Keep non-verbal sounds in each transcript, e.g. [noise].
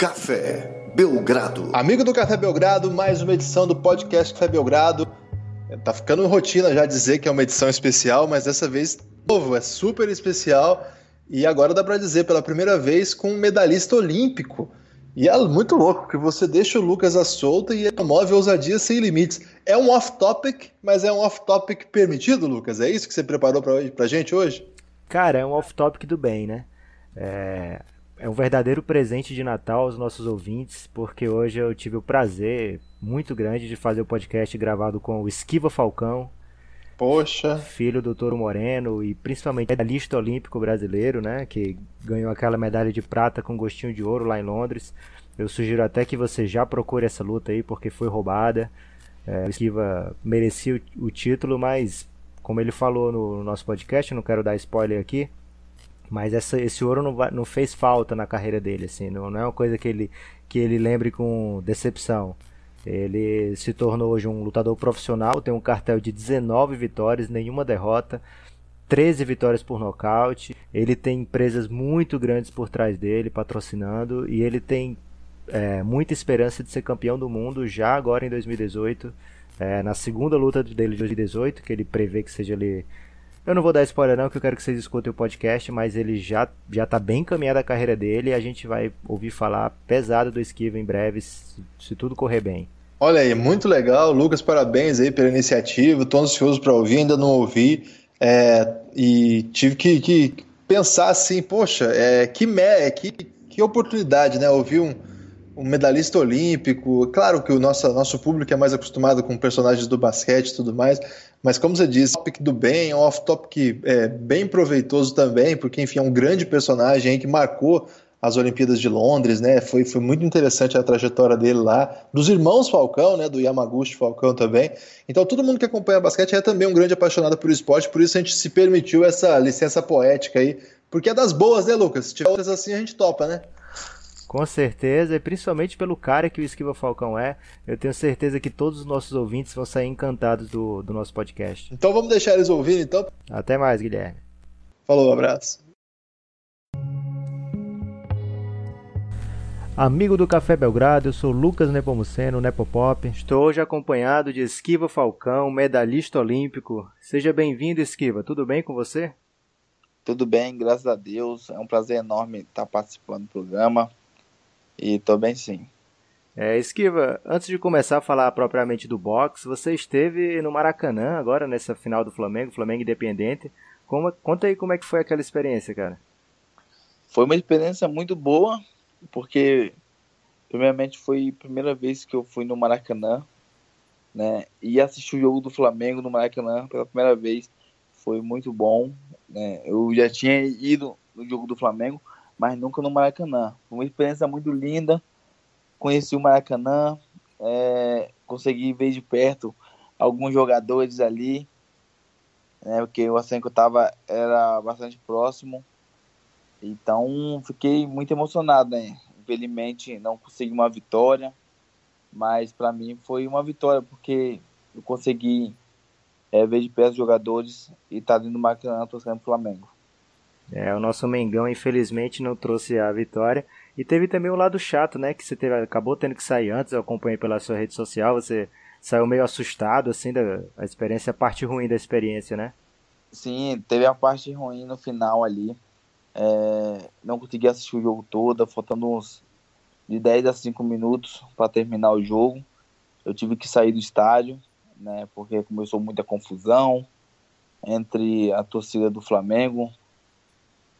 Café Belgrado. Amigo do Café Belgrado, mais uma edição do podcast Café Belgrado. Tá ficando rotina já dizer que é uma edição especial, mas dessa vez novo, é super especial. E agora dá para dizer pela primeira vez com um medalhista olímpico. E é muito louco que você deixa o Lucas à solta e ele move ousadia sem limites. É um off-topic, mas é um off-topic permitido, Lucas? É isso que você preparou pra, pra gente hoje? Cara, é um off-topic do bem, né? É, é um verdadeiro presente de Natal aos nossos ouvintes, porque hoje eu tive o prazer muito grande de fazer o podcast gravado com o Esquiva Falcão. Poxa. Filho do Toro Moreno e principalmente medalhista olímpico brasileiro, né? Que ganhou aquela medalha de prata com gostinho de ouro lá em Londres. Eu sugiro até que você já procure essa luta aí, porque foi roubada. É, o Esquiva merecia o, o título, mas como ele falou no, no nosso podcast, não quero dar spoiler aqui, mas essa, esse ouro não, não fez falta na carreira dele, assim, não, não é uma coisa que ele, que ele lembre com decepção. Ele se tornou hoje um lutador profissional, tem um cartel de 19 vitórias, nenhuma derrota, 13 vitórias por nocaute. Ele tem empresas muito grandes por trás dele, patrocinando, e ele tem é, muita esperança de ser campeão do mundo já agora em 2018. É, na segunda luta dele de 2018, que ele prevê que seja ali. Eu não vou dar spoiler não, que eu quero que vocês escutem o podcast, mas ele já, já tá bem encaminhada a carreira dele e a gente vai ouvir falar pesado do Esquiva em breve, se, se tudo correr bem. Olha aí, muito legal. Lucas, parabéns aí pela iniciativa. Estou ansioso para ouvir, ainda não ouvi. É, e tive que, que, pensar assim, poxa, é, que, me, que, que oportunidade, né? Ouvir um, um medalhista olímpico. Claro que o nosso, nosso público é mais acostumado com personagens do basquete e tudo mais, mas como você disse, topic do bem, é off-topic é, bem proveitoso também, porque enfim, é um grande personagem que marcou as Olimpíadas de Londres, né? Foi, foi muito interessante a trajetória dele lá, dos irmãos Falcão, né? Do Yamaguchi Falcão também. Então todo mundo que acompanha basquete é também um grande apaixonado por esporte, por isso a gente se permitiu essa licença poética aí, porque é das boas, né, Lucas? Se tiver outras assim a gente topa, né? Com certeza, e principalmente pelo cara que o Esquiva Falcão é, eu tenho certeza que todos os nossos ouvintes vão sair encantados do, do nosso podcast. Então vamos deixar eles ouvirem, então? Até mais, Guilherme. Falou, um abraço. Amigo do Café Belgrado, eu sou Lucas Nepomuceno, Nepopop. Estou hoje acompanhado de Esquiva Falcão, medalhista olímpico. Seja bem-vindo, Esquiva. Tudo bem com você? Tudo bem, graças a Deus. É um prazer enorme estar participando do programa. E tô bem sim. É, Esquiva, antes de começar a falar propriamente do boxe, você esteve no Maracanã agora nessa final do Flamengo, Flamengo Independente. Como, conta aí como é que foi aquela experiência, cara. Foi uma experiência muito boa, porque primeiramente foi a primeira vez que eu fui no Maracanã, né? E assisti o jogo do Flamengo no Maracanã pela primeira vez. Foi muito bom, né? Eu já tinha ido no jogo do Flamengo, mas nunca no Maracanã. Foi uma experiência muito linda. Conheci o Maracanã, é, consegui ver de perto alguns jogadores ali, né, porque o Acenco tava, era bastante próximo. Então fiquei muito emocionado, né? Infelizmente não consegui uma vitória, mas para mim foi uma vitória porque eu consegui é, ver de perto os jogadores e estar tá dentro do Maracanã torcendo pro Flamengo. É, o nosso Mengão infelizmente não trouxe a vitória. E teve também o um lado chato, né? Que você teve, acabou tendo que sair antes, eu acompanhei pela sua rede social, você saiu meio assustado, assim, da a experiência, a parte ruim da experiência, né? Sim, teve a parte ruim no final ali. É, não consegui assistir o jogo todo, faltando uns de 10 a 5 minutos para terminar o jogo. Eu tive que sair do estádio, né? Porque começou muita confusão entre a torcida do Flamengo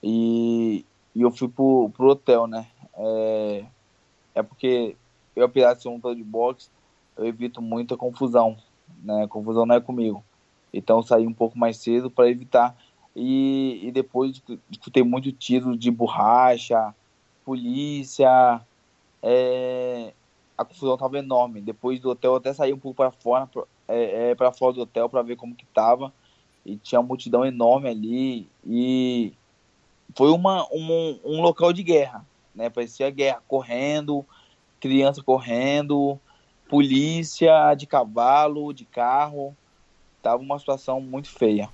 e, e eu fui pro, pro hotel, né? É, é porque eu, apesar de ser um lutador de boxe, eu evito muita confusão, né? Confusão não é comigo. Então eu saí um pouco mais cedo para evitar. E, e depois escutei muito tiro de borracha, polícia. É, a confusão estava enorme. Depois do hotel eu até saí um pouco para fora, é, é para fora do hotel para ver como que tava. E tinha uma multidão enorme ali. E foi uma, um, um local de guerra, né? Parecia guerra, correndo, criança correndo, polícia de cavalo, de carro. Tava uma situação muito feia.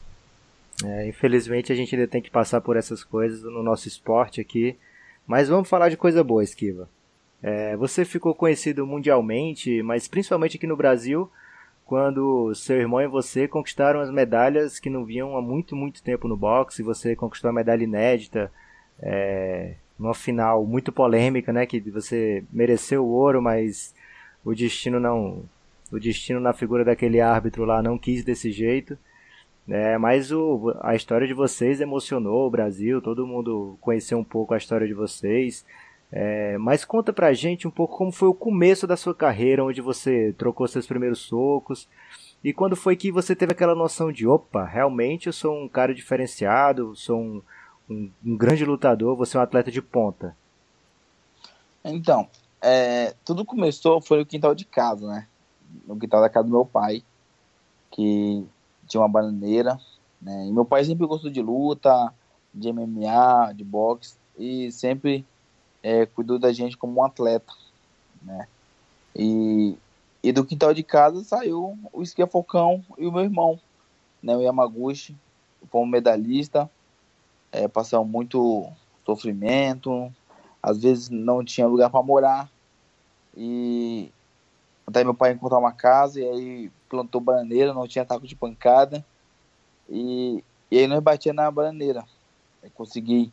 É, infelizmente a gente ainda tem que passar por essas coisas no nosso esporte aqui. Mas vamos falar de coisa boa, Esquiva. É, você ficou conhecido mundialmente, mas principalmente aqui no Brasil, quando seu irmão e você conquistaram as medalhas que não vinham há muito, muito tempo no boxe. Você conquistou a medalha inédita, é, numa final muito polêmica, né? Que você mereceu o ouro, mas o destino não, o destino na figura daquele árbitro lá não quis desse jeito. É, mas o, a história de vocês emocionou o Brasil, todo mundo conheceu um pouco a história de vocês. É, mas conta pra gente um pouco como foi o começo da sua carreira, onde você trocou seus primeiros socos. E quando foi que você teve aquela noção de, opa, realmente eu sou um cara diferenciado, sou um, um, um grande lutador, você é um atleta de ponta. Então, é, tudo começou, foi no quintal de casa, né? No quintal da casa do meu pai, que tinha uma bananeira, né? E meu pai sempre gostou de luta, de MMA, de boxe, e sempre é, cuidou da gente como um atleta, né? E, e do quintal de casa saiu o Esquia Falcão e o meu irmão, né? O Yamaguchi, um medalhista, é, muito sofrimento, às vezes não tinha lugar para morar, e até meu pai encontrar uma casa, e aí plantou bananeira, não tinha taco de pancada, e, e aí nós batia na bananeira. Consegui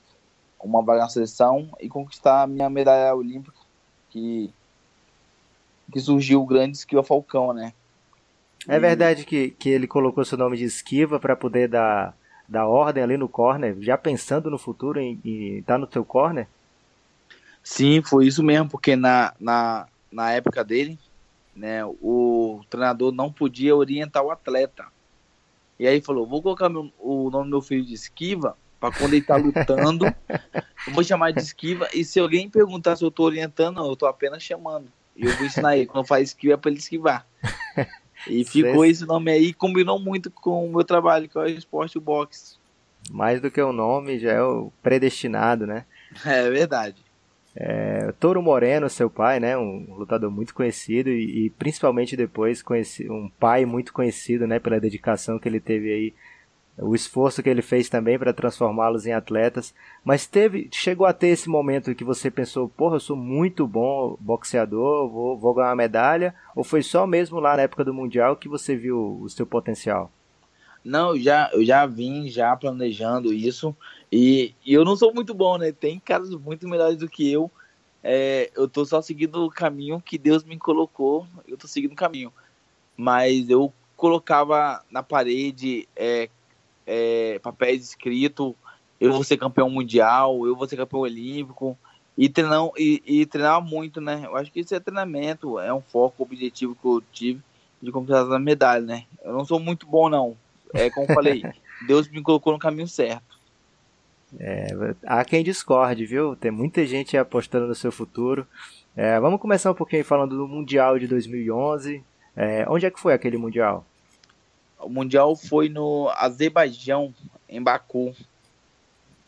uma vaga na seleção e conquistar a minha medalha olímpica, que, que surgiu o grande esquiva Falcão, né? É verdade que, que ele colocou seu nome de esquiva para poder dar, dar ordem ali no corner, já pensando no futuro em estar tá no teu corner? Sim, foi isso mesmo, porque na, na, na época dele, né, o treinador não podia orientar o atleta. E aí falou, vou colocar meu, o nome do meu filho de esquiva para quando ele tá lutando, eu vou chamar de esquiva. E se alguém perguntar se eu tô orientando, não, eu tô apenas chamando. E eu vou ensinar ele. Quando faz esquiva é pra ele esquivar. E ficou esse nome aí, combinou muito com o meu trabalho, que é o esporte boxe. Mais do que o nome, já é o predestinado, né? É verdade. É, Toro Moreno, seu pai, né, um lutador muito conhecido e, e principalmente depois conheci, um pai muito conhecido, né, pela dedicação que ele teve aí o esforço que ele fez também para transformá-los em atletas. Mas teve, chegou a ter esse momento que você pensou, porra, eu sou muito bom boxeador, vou, vou ganhar uma medalha? Ou foi só mesmo lá na época do Mundial que você viu o seu potencial? Não, eu já, eu já vim já planejando isso e, e eu não sou muito bom, né? Tem caras muito melhores do que eu. É, eu tô só seguindo o caminho que Deus me colocou, eu tô seguindo o caminho. Mas eu colocava na parede é, é, papéis escritos, eu vou ser campeão mundial, eu vou ser campeão olímpico, e treinar, e, e treinar muito, né? Eu acho que isso é treinamento, é um foco, objetivo que eu tive de conquistar a medalha, né? Eu não sou muito bom, não. É como eu falei, [laughs] Deus me colocou no caminho certo. É, há quem discorde, viu? Tem muita gente apostando no seu futuro. É, vamos começar um pouquinho falando do Mundial de 2011. É, onde é que foi aquele Mundial? O Mundial foi no Azerbaijão, em Baku.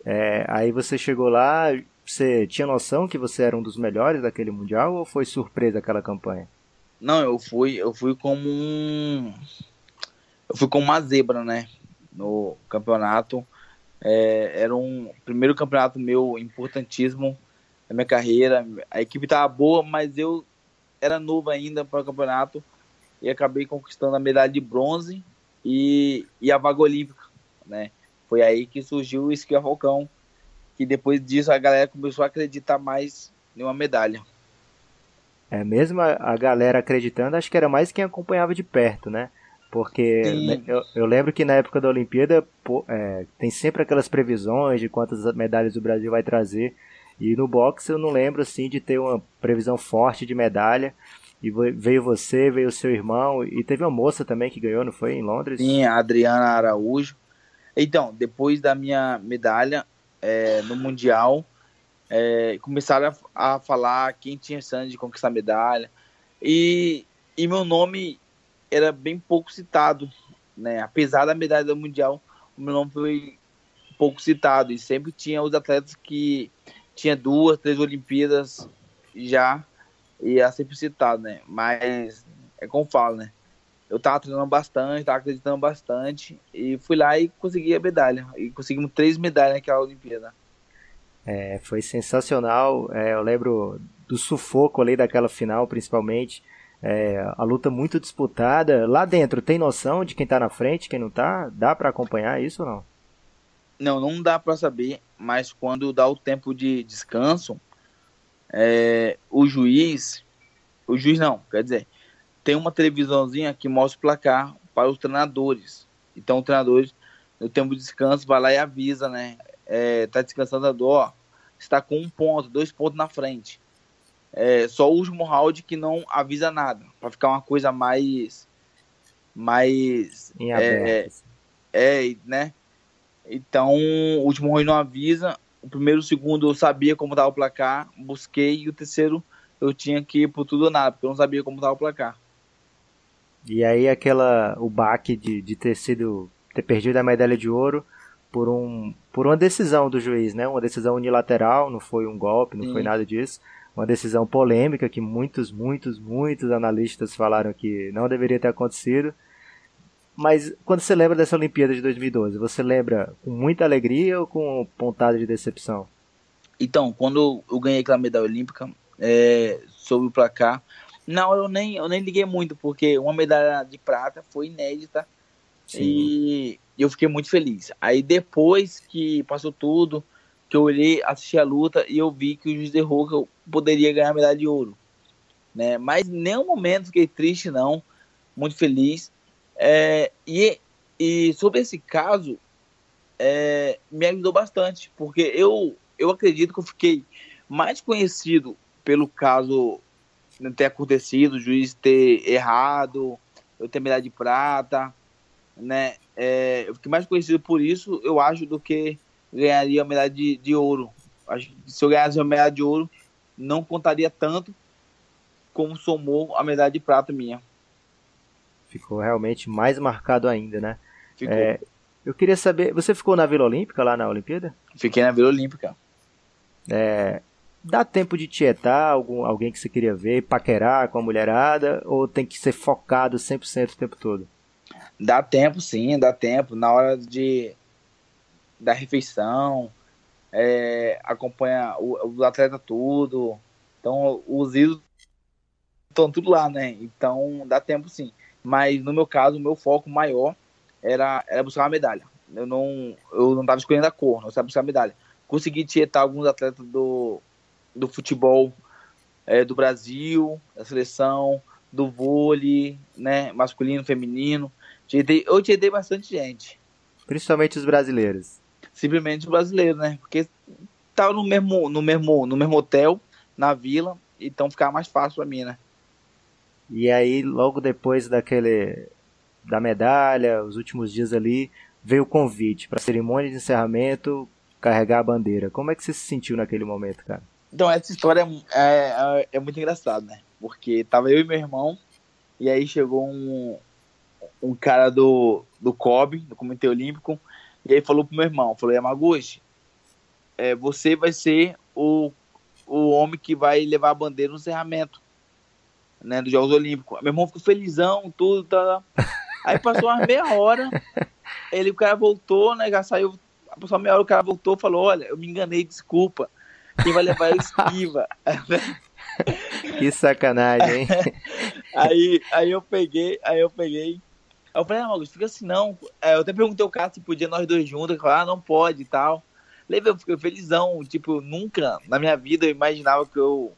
É, aí você chegou lá, você tinha noção que você era um dos melhores daquele Mundial ou foi surpresa aquela campanha? Não, eu fui, eu fui como um. Eu fui como uma zebra, né? No campeonato. É, era um primeiro campeonato meu importantíssimo na minha carreira. A equipe estava boa, mas eu era novo ainda para o campeonato e acabei conquistando a medalha de bronze e, e a vaga olímpica, né? Foi aí que surgiu o esqui a Falcão, que depois disso a galera começou a acreditar mais em uma medalha. É, mesmo a, a galera acreditando, acho que era mais quem acompanhava de perto, né? Porque né, eu, eu, lembro que na época da Olimpíada pô, é, tem sempre aquelas previsões de quantas medalhas o Brasil vai trazer. E no boxe eu não lembro assim de ter uma previsão forte de medalha. E veio você, veio seu irmão, e teve uma moça também que ganhou, não foi? Em Londres? Sim, a Adriana Araújo. Então, depois da minha medalha é, no Mundial, é, começaram a, a, falar quem tinha chance de conquistar a medalha. E, e meu nome era bem pouco citado, né? Apesar da medalha do Mundial, o meu nome foi pouco citado. E sempre tinha os atletas que tinha duas, três Olimpíadas já e é sempre citado, né? Mas é como falo, né? Eu tava treinando bastante, tava acreditando bastante e fui lá e consegui a medalha. E conseguimos três medalhas naquela Olimpíada. É, foi sensacional. É, eu lembro do sufoco ali daquela final, principalmente. É, a luta muito disputada. Lá dentro, tem noção de quem tá na frente, quem não tá? Dá para acompanhar isso ou não? Não, não dá para saber, mas quando dá o tempo de descanso, é, o juiz, o juiz não, quer dizer, tem uma televisãozinha que mostra o placar para os treinadores. Então, os treinadores, no tempo de descanso, vai lá e avisa, né? É, tá descansando a dor, está com um ponto, dois pontos na frente. É, só o último round que não avisa nada, para ficar uma coisa mais. mais. Em é, é, né? Então, o último round não avisa. O primeiro o segundo eu sabia como estava o placar, busquei. E o terceiro eu tinha que ir por tudo ou nada, porque eu não sabia como estava o placar. E aí aquela o baque de, de ter sido ter perdido a medalha de ouro por um por uma decisão do juiz, né? Uma decisão unilateral, não foi um golpe, não Sim. foi nada disso uma decisão polêmica que muitos, muitos, muitos analistas falaram que não deveria ter acontecido. Mas quando você lembra dessa Olimpíada de 2012, você lembra com muita alegria ou com pontada de decepção? Então, quando eu ganhei aquela medalha olímpica, é, sobre o placar, não, eu nem, eu nem liguei muito, porque uma medalha de prata foi inédita Sim. e eu fiquei muito feliz. Aí depois que passou tudo, que eu olhei, assisti a luta e eu vi que o juiz que eu poderia ganhar a medalha de ouro. Né? Mas em nenhum momento fiquei triste, não. Muito feliz. É, e, e sobre esse caso, é, me ajudou bastante, porque eu, eu acredito que eu fiquei mais conhecido pelo caso ter acontecido, o juiz ter errado, eu ter medalha de prata, né? É, eu fiquei mais conhecido por isso, eu acho, do que ganharia a medalha de, de ouro. Acho que se eu ganhasse a medalha de ouro, não contaria tanto como somou a medalha de prata minha. Ficou realmente mais marcado ainda, né? Ficou. É, eu queria saber, você ficou na Vila Olímpica lá na Olimpíada? Fiquei na Vila Olímpica. É, dá tempo de tietar algum, alguém que você queria ver, paquerar com a mulherada, ou tem que ser focado 100% o tempo todo? Dá tempo sim, dá tempo. Na hora de da refeição, é, acompanha o, o atleta tudo. Então, os ídolos estão tudo lá, né? Então, dá tempo sim. Mas, no meu caso, o meu foco maior era, era buscar uma medalha. Eu não eu não tava escolhendo a cor, não estava buscar a medalha. Consegui tietar alguns atletas do, do futebol é, do Brasil, da seleção, do vôlei, né? Masculino, feminino. Tietei, eu tietei bastante gente. Principalmente os brasileiros simplesmente brasileiro, né? Porque tava no mesmo, no mesmo, no mesmo hotel, na vila, então ficava mais fácil para mim, né? E aí, logo depois daquele da medalha, os últimos dias ali, veio o convite para cerimônia de encerramento, carregar a bandeira. Como é que você se sentiu naquele momento, cara? Então, essa história é, é, é muito engraçada, né? Porque tava eu e meu irmão, e aí chegou um, um cara do, do COB, do Comitê Olímpico, e aí falou pro meu irmão, falou, Yamaguchi, é, você vai ser o, o homem que vai levar a bandeira no encerramento, né, dos Jogos Olímpicos. Meu irmão ficou felizão, tudo, tá. Aí passou umas meia hora, ele, o cara voltou, né, já saiu, passou uma meia hora, o cara voltou falou, olha, eu me enganei, desculpa, quem vai levar é o Esquiva. [laughs] que sacanagem, hein? [laughs] aí, aí eu peguei, aí eu peguei Aí eu falei, ah, Augusto, fica assim não. Eu até perguntei ao cara se podia nós dois juntos. Ele falou, ah, não pode e tal. Levei, eu fiquei felizão. Tipo, nunca na minha vida eu imaginava que eu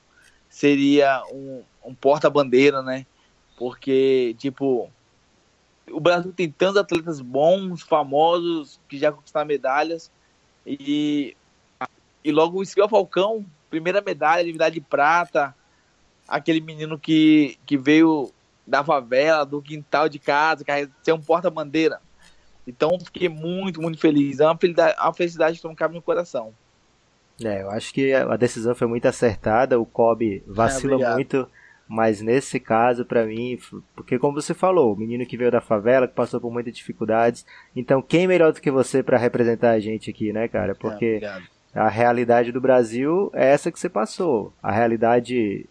seria um, um porta-bandeira, né? Porque, tipo, o Brasil tem tantos atletas bons, famosos, que já conquistaram medalhas. E, e logo o Esquivel Falcão, primeira medalha, medalha de prata. Aquele menino que, que veio da favela, do quintal de casa, ser um porta-bandeira. Então fiquei muito, muito feliz. É uma felicidade, uma felicidade que não cabe no coração. É, eu acho que a decisão foi muito acertada. O Kobe vacila é, muito, mas nesse caso, para mim, porque como você falou, o menino que veio da favela, que passou por muitas dificuldades. Então, quem melhor do que você para representar a gente aqui, né, cara? Porque é, a realidade do Brasil é essa que você passou. A realidade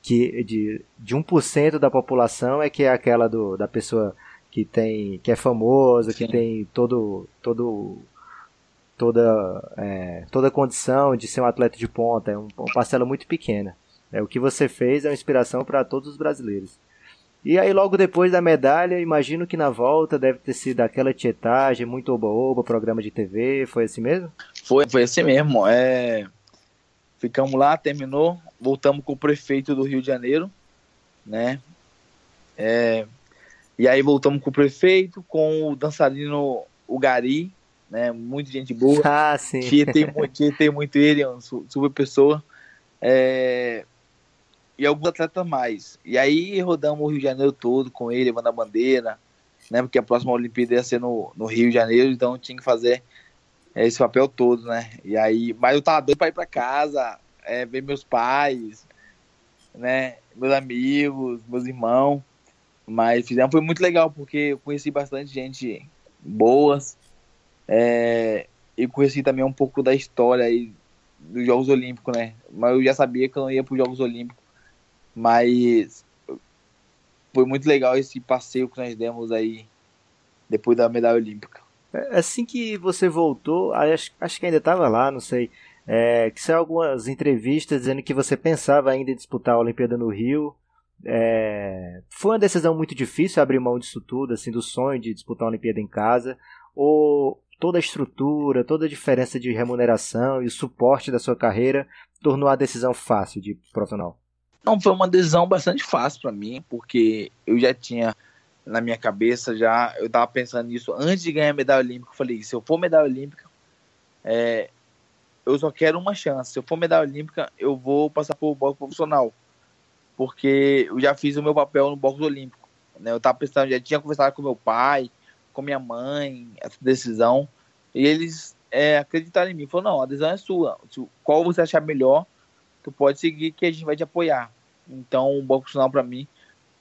que de, de 1% da população é que é aquela do, da pessoa que tem que é famosa, que tem todo todo toda é, toda condição de ser um atleta de ponta, é um, uma parcela muito pequena. É, o que você fez é uma inspiração para todos os brasileiros. E aí logo depois da medalha, imagino que na volta deve ter sido aquela tietagem, muito oba-oba, programa de TV, foi assim mesmo? Foi, foi assim mesmo. É... Ficamos lá, terminou, voltamos com o prefeito do Rio de Janeiro, né? É... E aí voltamos com o prefeito, com o dançarino o Gari, né? Muita gente boa. [laughs] Ah, sim. Tietei, tietei muito ele, é uma super pessoa. É... E alguns atletas mais. E aí rodamos o Rio de Janeiro todo com ele, levando a bandeira, né? Porque a próxima Olimpíada ia ser no, no Rio de Janeiro, então tinha que fazer esse papel todo, né? E aí, mas eu tava doido pra ir pra casa, é, ver meus pais, né? Meus amigos, meus irmãos. Mas fizemos, foi muito legal, porque eu conheci bastante gente boas. É, e conheci também um pouco da história aí dos Jogos Olímpicos, né? Mas eu já sabia que eu não ia para os Jogos Olímpicos. Mas foi muito legal esse passeio que nós demos aí depois da medalha olímpica. É, assim que você voltou, acho, acho que ainda estava lá, não sei, é, que saiu algumas entrevistas dizendo que você pensava ainda em disputar a Olimpíada no Rio. É, foi uma decisão muito difícil abrir mão disso tudo, assim, do sonho de disputar a Olimpíada em casa, ou toda a estrutura, toda a diferença de remuneração e o suporte da sua carreira tornou a decisão fácil de profissional? Não, foi uma decisão bastante fácil para mim, porque eu já tinha na minha cabeça, já eu tava pensando nisso antes de ganhar medalha olímpica. Eu falei: se eu for medalha olímpica, é, eu só quero uma chance. Se eu for medalha olímpica, eu vou passar por boxe profissional, porque eu já fiz o meu papel no boxe olímpico. Né? Eu tava pensando, já tinha conversado com meu pai, com minha mãe, essa decisão, e eles é, acreditaram em mim. Falou: não, a decisão é sua. Qual você achar melhor, tu pode seguir que a gente vai te apoiar. Então, o boxe profissional para mim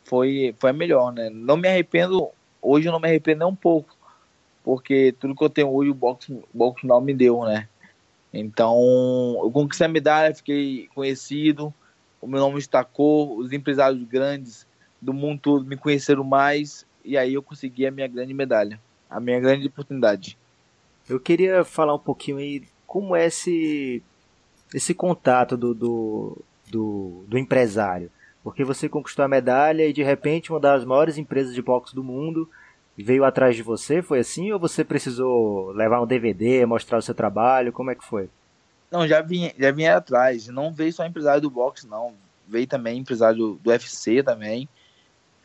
foi, foi melhor, né? Não me arrependo, hoje eu não me arrependo nem um pouco, porque tudo que eu tenho hoje o boxe, boxe não me deu, né? Então, eu conquistei a medalha, fiquei conhecido, o meu nome destacou, os empresários grandes do mundo todo me conheceram mais, e aí eu consegui a minha grande medalha, a minha grande oportunidade. Eu queria falar um pouquinho aí como é esse, esse contato do, do, do, do empresário. Porque você conquistou a medalha e de repente uma das maiores empresas de boxe do mundo veio atrás de você, foi assim? Ou você precisou levar um DVD, mostrar o seu trabalho? Como é que foi? Não, já vinha, já vinha atrás. Não veio só empresário do boxe, não. Veio também empresário do, UFC também,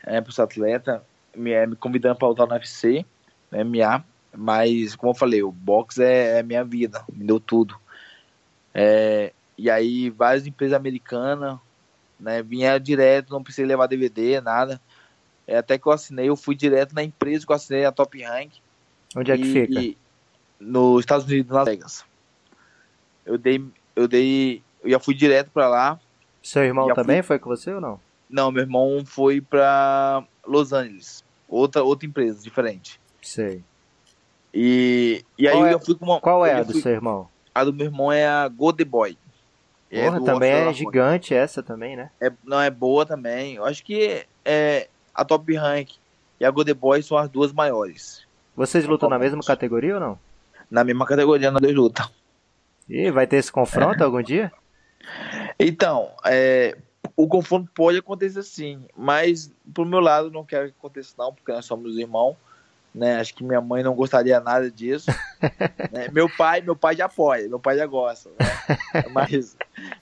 é, para o atleta, me, é, me convidando para lutar no UFC, no MMA. Mas, como eu falei, o boxe é, é minha vida, me deu tudo. É, e aí, várias empresas americanas, né? Vinha direto, não precisei levar DVD, nada. É, até que eu assinei, eu fui direto na empresa que eu assinei a Top Rank. Onde é que fica? E, nos Estados Unidos, Las Vegas. Eu dei, eu dei, eu já fui direto para lá. Seu irmão também fui... foi com você ou não? Não, meu irmão foi para Los Angeles, outra outra empresa diferente. Sei. E, e aí qual é, eu fui com uma. Qual é a do seu irmão? A do meu irmão é a Golden Boy. É Porra, também é gigante essa também, né? É, não, é boa também. Eu acho que é, a Top Rank e a Golden Boy são as duas maiores. Vocês lutam na mesma categoria ou não? Na mesma categoria, na dois luta. E vai ter esse confronto algum dia? Então, é, o confronto pode acontecer sim, mas pro meu lado não quero que aconteça não, porque nós somos irmãos né? Acho que minha mãe não gostaria nada disso. [laughs] né? Meu pai, meu pai já apoia, meu pai já gosta. Né? [laughs] Mas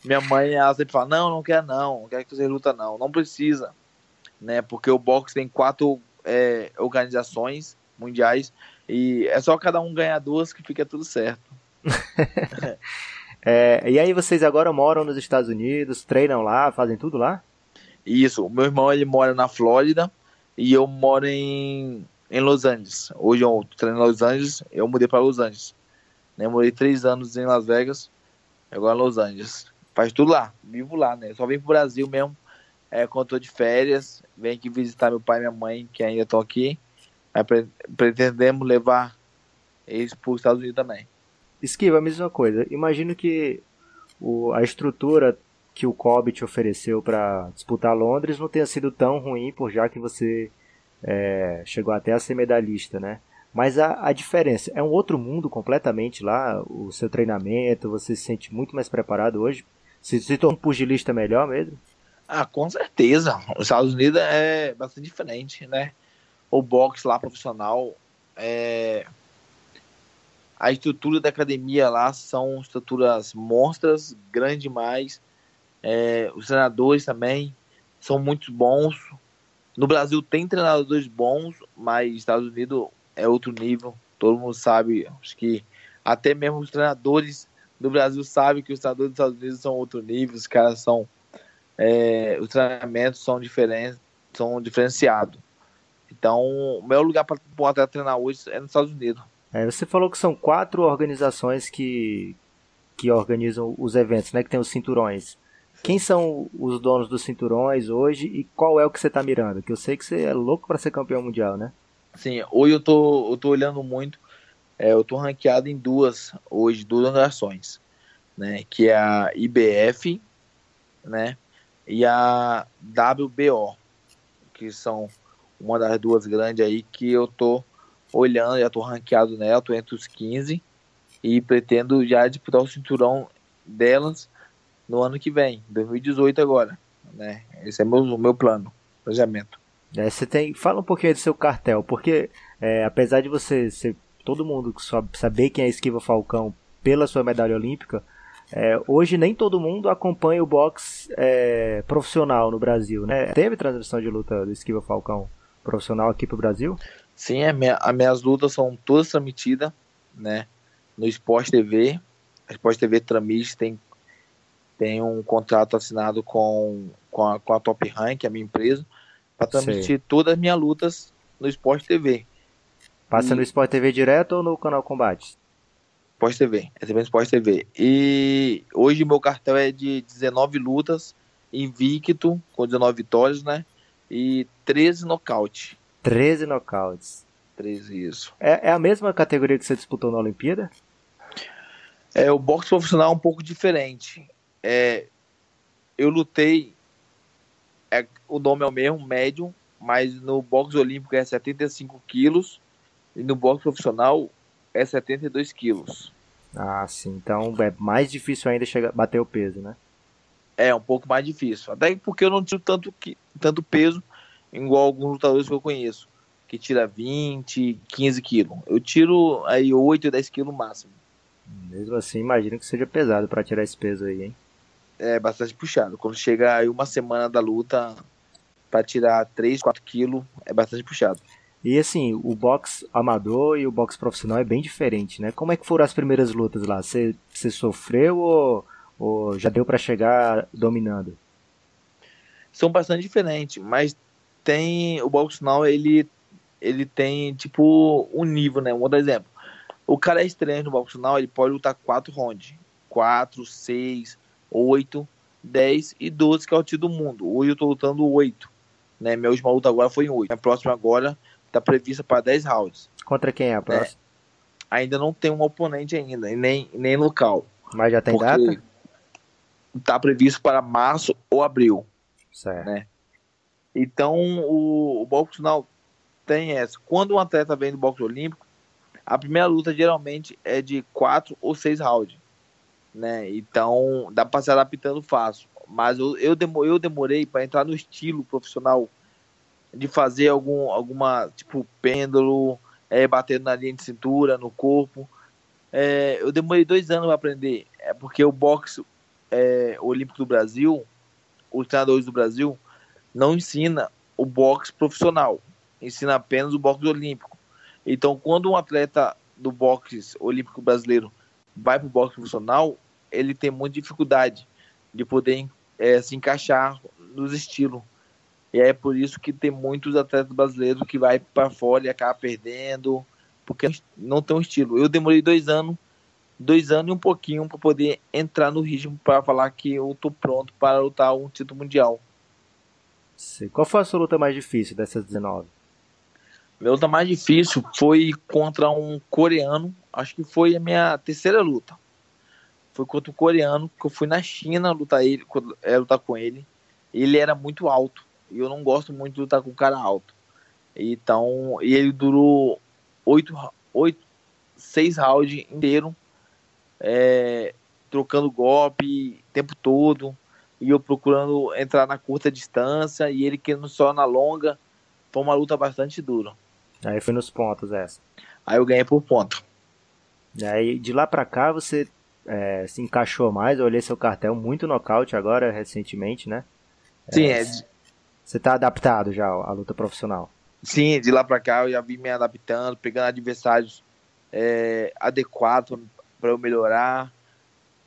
minha mãe, ela sempre fala, não, não quer não, não quer que você luta não, não precisa, né? Porque o boxe tem quatro é, organizações mundiais e é só cada um ganhar duas que fica tudo certo. [laughs] é, e aí vocês agora moram nos Estados Unidos, treinam lá, fazem tudo lá? Isso, o meu irmão ele mora na Flórida e eu moro em em Los Angeles. Hoje eu treino em Los Angeles, eu mudei para Los Angeles. Né? Morei três anos em Las Vegas, agora em Los Angeles. Faz tudo lá, vivo lá, né? Só vim pro Brasil mesmo é, quando tô de férias. Venho aqui visitar meu pai e minha mãe, que ainda estão aqui. Pretendemos levar eles para os Estados Unidos também. Esquiva, a mesma coisa. Imagino que o, a estrutura que o Kobe te ofereceu para disputar Londres não tenha sido tão ruim, por já que você é, chegou até a ser medalhista, né? Mas a, a diferença é um outro mundo completamente lá, o seu treinamento, você se sente muito mais preparado hoje. Se, se tornou um pugilista melhor mesmo? Ah, com certeza. Os Estados Unidos é bastante diferente, né? O boxe lá profissional é... A estrutura da academia lá são estruturas monstras, grande demais. É... Os treinadores também são muito bons. No Brasil tem treinadores bons, mas Estados Unidos é outro nível. Todo mundo sabe, acho que até mesmo os treinadores do Brasil sabem que os treinadores dos Estados Unidos são outro nível, os caras são. É, os treinamentos são diferentes, são diferenciados. Então, o melhor lugar para o atleta treinar hoje é nos Estados Unidos. É, você falou que são quatro organizações que, que organizam os eventos, né? Que tem os cinturões. Quem são os donos dos cinturões hoje e qual é o que você está mirando? Que eu sei que você é louco para ser campeão mundial, né? Sim, hoje eu tô, eu tô olhando muito. É, eu tô ranqueado em duas hoje, duas organizações, né? Que é a IBF, né? E a WBO, que são uma das duas grandes aí que eu tô olhando, já tô ranqueado nela, tô entre os 15 e pretendo já disputar o cinturão delas no ano que vem, 2018 agora, né? Esse é meu, o meu plano, planejamento. É, você tem, fala um pouquinho do seu cartel, porque é, apesar de você ser todo mundo saber quem é Esquiva Falcão pela sua medalha olímpica, é, hoje nem todo mundo acompanha o boxe é, profissional no Brasil, né? Teve transmissão de luta do Esquiva Falcão profissional aqui pro Brasil? Sim, a minha, as minhas lutas são todas transmitidas, né? No Sport TV. A Sport TV transmite, tem tem um contrato assinado com, com, a, com a Top Rank, a minha empresa, para transmitir todas as minhas lutas no Sport TV. Passa e... no Sport TV direto ou no canal Combate? Sport TV, é também Sport TV. E hoje meu cartel é de 19 lutas, invicto, com 19 vitórias, né? E 13 nocaute. 13 nocautes. 13, isso. É, é a mesma categoria que você disputou na Olimpíada? É, o boxe profissional é um pouco diferente é, eu lutei, é, o nome é o mesmo, médium, mas no boxe olímpico é 75 quilos e no boxe profissional é 72 quilos. Ah, sim. Então é mais difícil ainda chegar, bater o peso, né? É, um pouco mais difícil. Até porque eu não tiro tanto, tanto peso igual alguns lutadores que eu conheço, que tira 20, 15 quilos. Eu tiro aí 8, 10 quilos máximo. Mesmo assim, imagino que seja pesado para tirar esse peso aí, hein? É bastante puxado. Quando chega aí uma semana da luta, para tirar 3, 4 quilos, é bastante puxado. E assim, o boxe amador e o boxe profissional é bem diferente, né? Como é que foram as primeiras lutas lá? Você, sofreu ou, ou já deu para chegar dominando? São bastante diferentes, mas tem o boxe profissional, ele ele tem tipo um nível, né? Vou dar exemplo. O cara é estranho no boxe profissional, ele pode lutar 4 rounds, 4, 6, 8, 10 e 12, que é o título do mundo. Hoje eu tô lutando 8. Né? Minha última luta agora foi em 8. A próxima agora tá prevista para 10 rounds. Contra quem é a próxima? É, ainda não tem um oponente ainda, nem, nem local. Mas já tem data? Tá previsto para março ou abril. Certo. Né? Então o, o boxe profissional tem essa. Quando um atleta vem do boxe olímpico, a primeira luta geralmente é de 4 ou 6 rounds né? Então dá para se adaptando fácil. Mas eu, eu, demorei, eu demorei para entrar no estilo profissional de fazer algum alguma tipo pêndulo, é, batendo na linha de cintura, no corpo. É, eu demorei dois anos para aprender, é porque o boxe é, olímpico do Brasil, os treinadores do Brasil, não ensina o boxe profissional, ensina apenas o boxe olímpico. Então, quando um atleta do boxe olímpico brasileiro vai para o boxe profissional, ele tem muita dificuldade de poder é, se encaixar nos estilos. E é por isso que tem muitos atletas brasileiros que vai para fora e acaba perdendo, porque não tem um estilo. Eu demorei dois anos, dois anos e um pouquinho para poder entrar no ritmo para falar que eu tô pronto para lutar um título mundial. Qual foi a sua luta mais difícil dessas 19? Minha luta mais difícil foi contra um coreano acho que foi a minha terceira luta. Foi contra um coreano, que eu fui na China lutar, ele, é, lutar com ele. Ele era muito alto. E eu não gosto muito de lutar com um cara alto. Então, e ele durou oito, oito, seis rounds inteiro. É, trocando golpe o tempo todo. E eu procurando entrar na curta distância e ele querendo só na longa. Foi uma luta bastante dura. Aí foi nos pontos essa. Aí eu ganhei por ponto. E aí de lá pra cá você é, se encaixou mais. Eu olhei seu cartel muito nocaute agora, recentemente, né? Sim, é, Você tá adaptado já à luta profissional. sim, de lá pra cá eu já vim me adaptando, pegando adversários é, adequados para eu melhorar.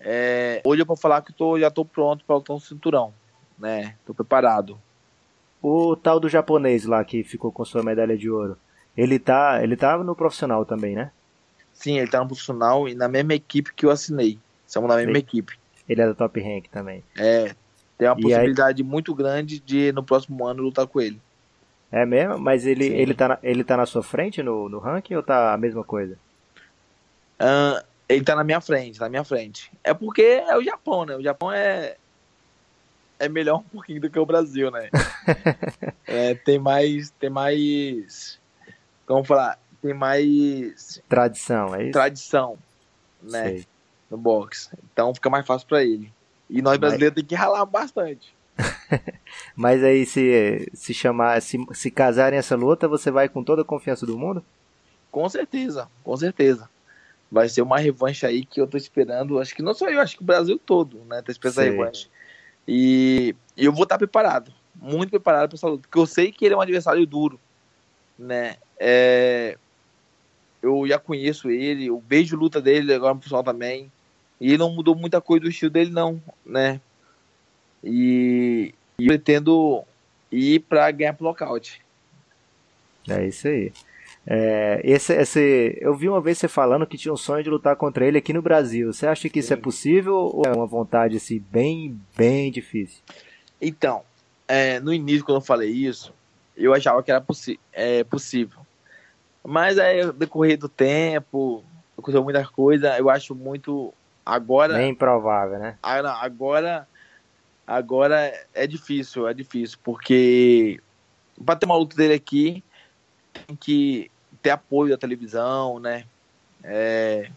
É, hoje eu vou falar que eu tô, já tô pronto para lutar um cinturão, né? Tô preparado. O tal do japonês lá que ficou com sua medalha de ouro, ele tá, ele tá no profissional também, né? Sim, ele tá no profissional e na mesma equipe que eu assinei. Estamos na mesma Sim. equipe. Ele é da Top Rank também. É, tem uma E possibilidade muito grande de no próximo ano lutar com ele. É mesmo? Mas ele, Sim. ele, tá, na, ele tá na sua frente no, no ranking ou tá a mesma coisa? Ah, ele tá na minha frente, na minha frente. É porque é o Japão, né? O Japão é é melhor um pouquinho do que o Brasil, né? [laughs] É, tem mais, tem mais, como falar, tem mais Tradição, é isso? tradição, né? Sei. No boxe. Então fica mais fácil pra ele. E nós Mas- brasileiros tem que ralar bastante. [laughs] Mas aí se, se chamar, se, se casarem essa luta, você vai com toda a confiança do mundo? Com certeza, com certeza. Vai ser uma revanche aí que eu tô esperando. Acho que não só eu, acho que o Brasil todo, né? Tá esperando essa revanche. E e eu vou estar preparado, muito preparado para essa luta, porque eu sei que ele é um adversário duro, né? É, eu já conheço ele, eu vejo luta dele agora no pessoal também. E ele não mudou muita coisa do estilo dele, não, né? E, e eu pretendo ir para ganhar pro nocaute. É isso aí. É, esse, esse, eu vi uma vez você falando que tinha um sonho de lutar contra ele aqui no Brasil. Você acha que isso é possível ou é uma vontade assim, bem, bem difícil? Então, é, no início, quando eu falei isso, eu achava que era possi é, possível. Mas aí, decorrer do tempo, aconteceu muita coisa, eu acho muito. Agora, Bem improvável, né? ah, agora, agora é difícil, é difícil, porque para ter uma luta dele aqui, tem que ter apoio da televisão, né? É,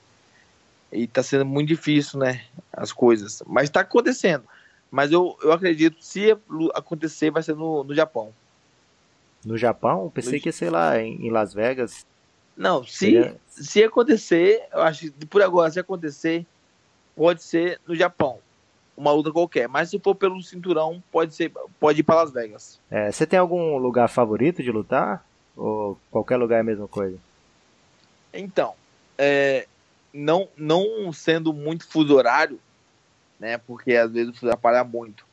e tá sendo muito difícil, né? As coisas. Mas tá acontecendo. Mas eu, eu acredito que se acontecer, vai ser no, no Japão. No Japão, pensei No- que ia ser lá em, em Las Vegas. Não, se, Seria- se acontecer, eu acho que por agora, se acontecer, pode ser no Japão. Uma luta qualquer. Mas se for pelo cinturão, pode ser, pode ir para Las Vegas. É, você tem algum lugar favorito de lutar? Ou qualquer lugar é a mesma coisa? Então, é, não, não sendo muito fuso horário, né? Porque às vezes o fuso atrapalha muito.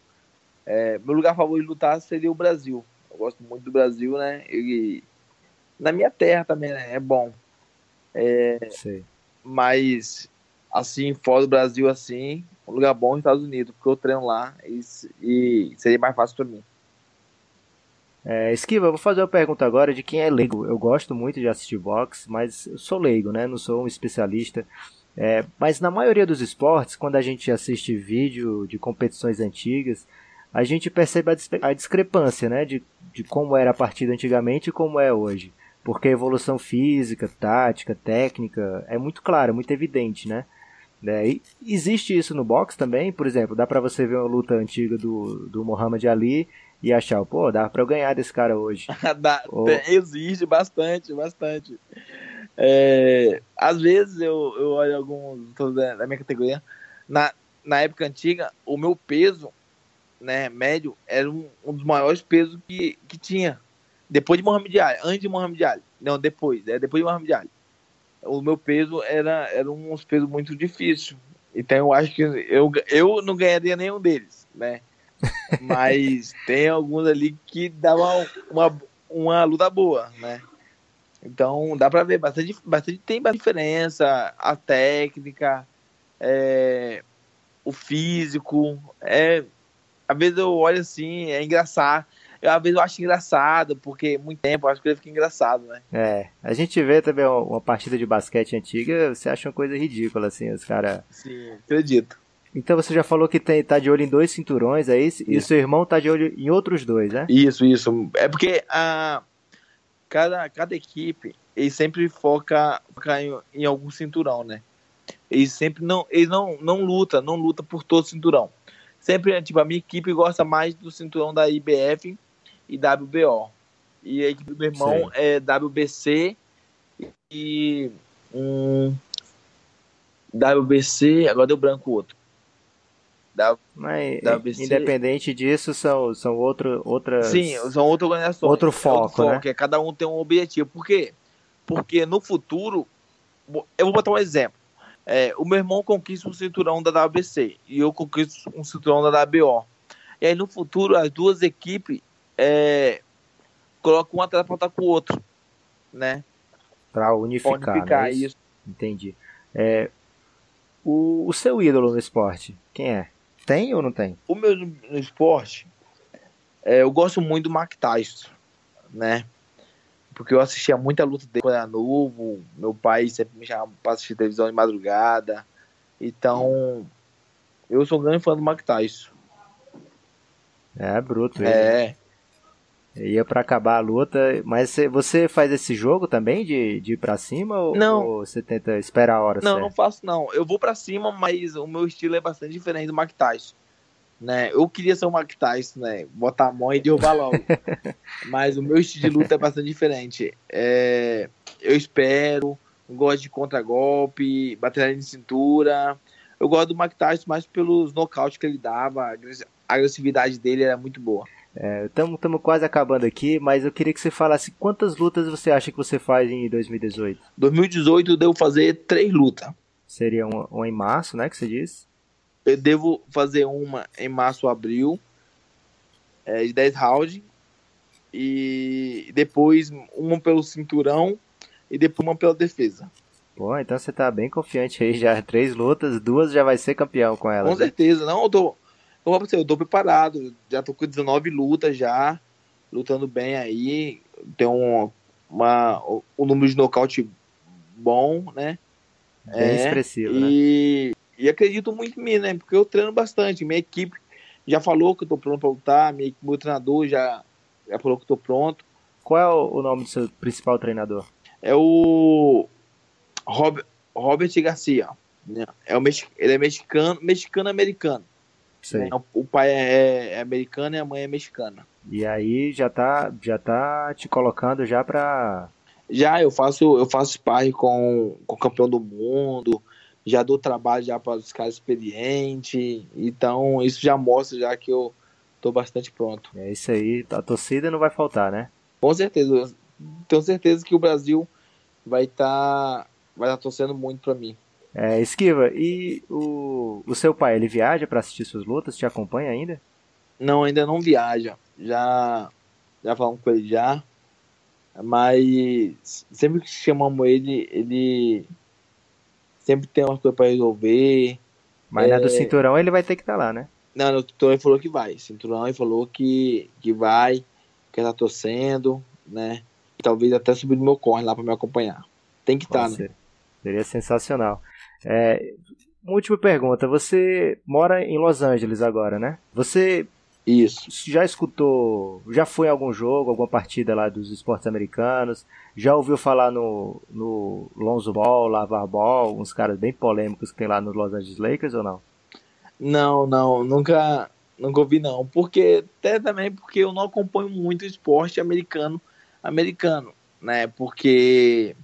É, meu lugar favorito de lutar seria o Brasil. Eu gosto muito do Brasil, né? E na minha terra também, né? É bom. Sei. Mas, assim, fora do Brasil, assim, um lugar bom é os Estados Unidos, porque eu treino lá e, e seria mais fácil pra mim. É, Esquiva, eu vou fazer uma pergunta agora de quem é leigo. Eu gosto muito de assistir boxe, mas eu sou leigo, né? Não sou um especialista. É, mas na maioria dos esportes, quando a gente assiste vídeo de competições antigas, a gente percebe a, a discrepância, né? De, de como era a partida antigamente e como é hoje. Porque a evolução física, tática, técnica é muito clara, muito evidente, né? É, existe isso no boxe também, por exemplo, dá pra você ver uma luta antiga do, do Muhammad Ali e achar, pô, dá pra eu ganhar desse cara hoje. [laughs] Dá- tem- Existe bastante, bastante. É, às vezes eu, eu olho alguns da minha categoria. Na, na época antiga, o meu peso né, médio era um, um dos maiores pesos que, que tinha. Depois de Mohamed Ali, antes de Mohamed Ali. Não, depois, é depois de Mohamed Ali. O meu peso era, era um peso muito difícil. Então eu acho que eu, eu não ganharia nenhum deles, né? [laughs] Mas tem alguns ali que davam uma, uma luta boa, né? Então dá pra ver bastante, bastante tem bastante diferença, a técnica, é, o físico, é, às vezes eu olho assim, é engraçado, eu, às vezes eu acho engraçado, porque muito tempo eu acho que ele fica engraçado, né? É, a gente vê também uma, uma partida de basquete antiga, você acha uma coisa ridícula, assim, os caras. Sim, acredito. Então você já falou que tem, tá de olho em dois cinturões, é isso? E seu irmão tá de olho em outros dois, né? Isso, isso. É porque a, cada, cada equipe ele sempre foca, foca em, em algum cinturão, né? Eles sempre não, eles não, não luta, não luta por todo cinturão. Sempre, tipo, a minha equipe gosta mais do cinturão da IBF e WBO. E a equipe do meu irmão Sei. é WBC e um WBC, agora deu branco o outro. W- Mas, WBC. independente disso, são, são outro, outras. Sim, são outras organizações. Outro É foco, né? é cada um tem um objetivo. Por quê? Porque no futuro, eu vou botar um exemplo. É, o meu irmão conquista um cinturão da WBC e eu conquisto um cinturão da WBO. E aí no futuro as duas equipes é, colocam um atleta pra lutar com o outro, né? Pra Pra unificar, unificar né? isso. Entendi. É, o, o seu ídolo no esporte, quem é? Tem ou não tem? O meu no, no esporte, é, eu gosto muito do Mike Tyson, né? Porque eu assistia muita luta dele quando era novo. Meu pai sempre me chamava pra assistir televisão de madrugada. Então, eu sou um grande fã do Mike Tyson. É, bruto. Ele É, ia pra acabar a luta. Mas cê- você faz esse jogo também de, de ir pra cima? Ou, Não. ou você tenta esperar a hora não, não faço não. Eu vou pra cima, mas o meu estilo é bastante diferente do Mike Tyson. Né? Eu queria ser o Mike Tyson, né? Botar a mão e derrubar logo. [laughs] mas o meu estilo de luta é bastante diferente. É, eu espero, gosto de contragolpe, bateria de cintura. Eu gosto do Mike Tyson mais pelos nocautes que ele dava, a agressi- a agressividade dele era muito boa. Estamos quase acabando aqui, mas eu queria que você falasse quantas lutas você acha que você faz em 2018? 2018 eu devo fazer três lutas. Seria uma, uma em março, né, que você disse? Eu devo fazer uma em março ou abril, é, de 10 rounds, e depois uma pelo cinturão e depois uma pela defesa. Pô, então você tá bem confiante aí já. Três lutas, duas já vai ser campeão com elas. Com né? certeza, não, eu tô, eu, você, eu tô preparado, já tô com 19 lutas já, lutando bem aí, tem um, uma, um número de nocaute bom, né? Bem É, expressivo, né? E, acredito muito em mim, né? Porque eu treino bastante. Minha equipe já falou que eu tô pronto pra lutar. Minha, meu treinador já, já falou que eu tô pronto. Qual é o, o nome do seu principal treinador? É o Robert, Robert Garcia. né? É o ele é mexicano, mexicano-americano. Né? O, o pai é, é americano e a mãe é mexicana. E aí já tá, já tá te colocando já pra. Já eu faço, eu faço sparring com, com o campeão do mundo. Já dou trabalho já para os caras experientes. Então isso já mostra já que eu tô bastante pronto. É isso aí, a torcida não vai faltar, né? Com certeza. Tenho certeza que o Brasil vai estar vai tá torcendo muito para mim. É, Esquiva, e o, o seu pai, ele viaja pra assistir suas lutas? Te acompanha ainda? Não, ainda não viaja. Já já falamos com ele já. Mas sempre que chamamos ele, ele sempre tem umas coisas para resolver. Mas na do É. cinturão ele vai ter que estar lá, né? Não, o tutor ele falou que vai. Cinturão ele falou que, que vai, que tá torcendo, né? E talvez até subir no meu corre lá para me acompanhar. Tem que estar, né? Ser- Seria sensacional. É, uma última pergunta. Você mora em Los Angeles agora, né? Você Isso. já escutou, já foi em algum jogo, alguma partida lá dos esportes americanos? Já ouviu falar no, no Lonzo Ball, Lavar Ball, uns caras bem polêmicos que tem lá no Los Angeles Lakers ou não? Não, não, nunca, nunca ouvi não. Porque até também porque eu não acompanho muito o esporte americano, americano, né? Porque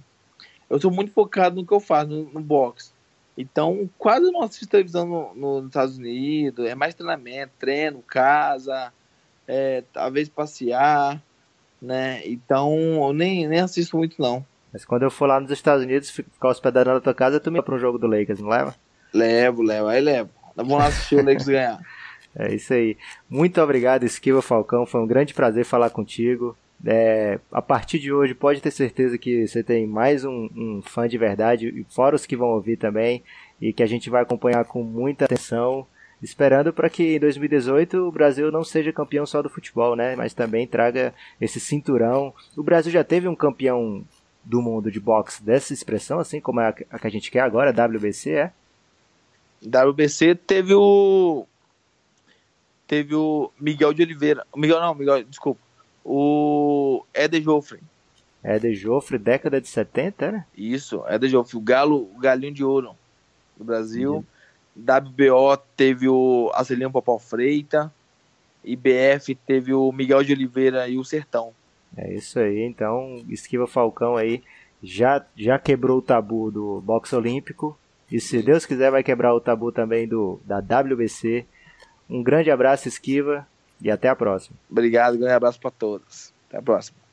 eu sou muito focado no que eu faço no, no boxe. Então, quase não assisto televisão no- no- nos Estados Unidos. É mais treinamento, treino, casa, é, talvez passear, né? Então, eu nem, nem assisto muito não. Mas quando eu for lá nos Estados Unidos, fi- ficar hospedado na tua casa, tu me leva pra um jogo do Lakers, não leva? Levo, levo, aí levo. Vamos lá assistir o Lakers ganhar. [laughs] É isso aí. Muito obrigado, Esquiva Falcão. Foi um grande prazer falar contigo. É, a partir de hoje, pode ter certeza que você tem mais um, um fã de verdade, e fora os que vão ouvir também, e que a gente vai acompanhar com muita atenção, esperando para que em 2018 o Brasil não seja campeão só do futebol, né? Mas também traga esse cinturão. O Brasil já teve um campeão do mundo de boxe dessa expressão, assim como a, a que a gente quer agora, WBC, é? WBC teve o. Teve o Miguel de Oliveira. Miguel não, Miguel, desculpa. O Eder Joffre. De Joffre, década de 70, né? Isso, Eder Joffre. O Galo, o Galinho de Ouro. do Brasil. Uhum. WBO teve o Acelino Popó Freita. IBF teve o Miguel de Oliveira e o Sertão. É isso aí, então Esquiva Falcão aí já, já quebrou o tabu do boxe olímpico e se Deus quiser vai quebrar o tabu também do da WBC. Um grande abraço Esquiva e até a próxima. Obrigado, grande abraço para todos. Até a próxima.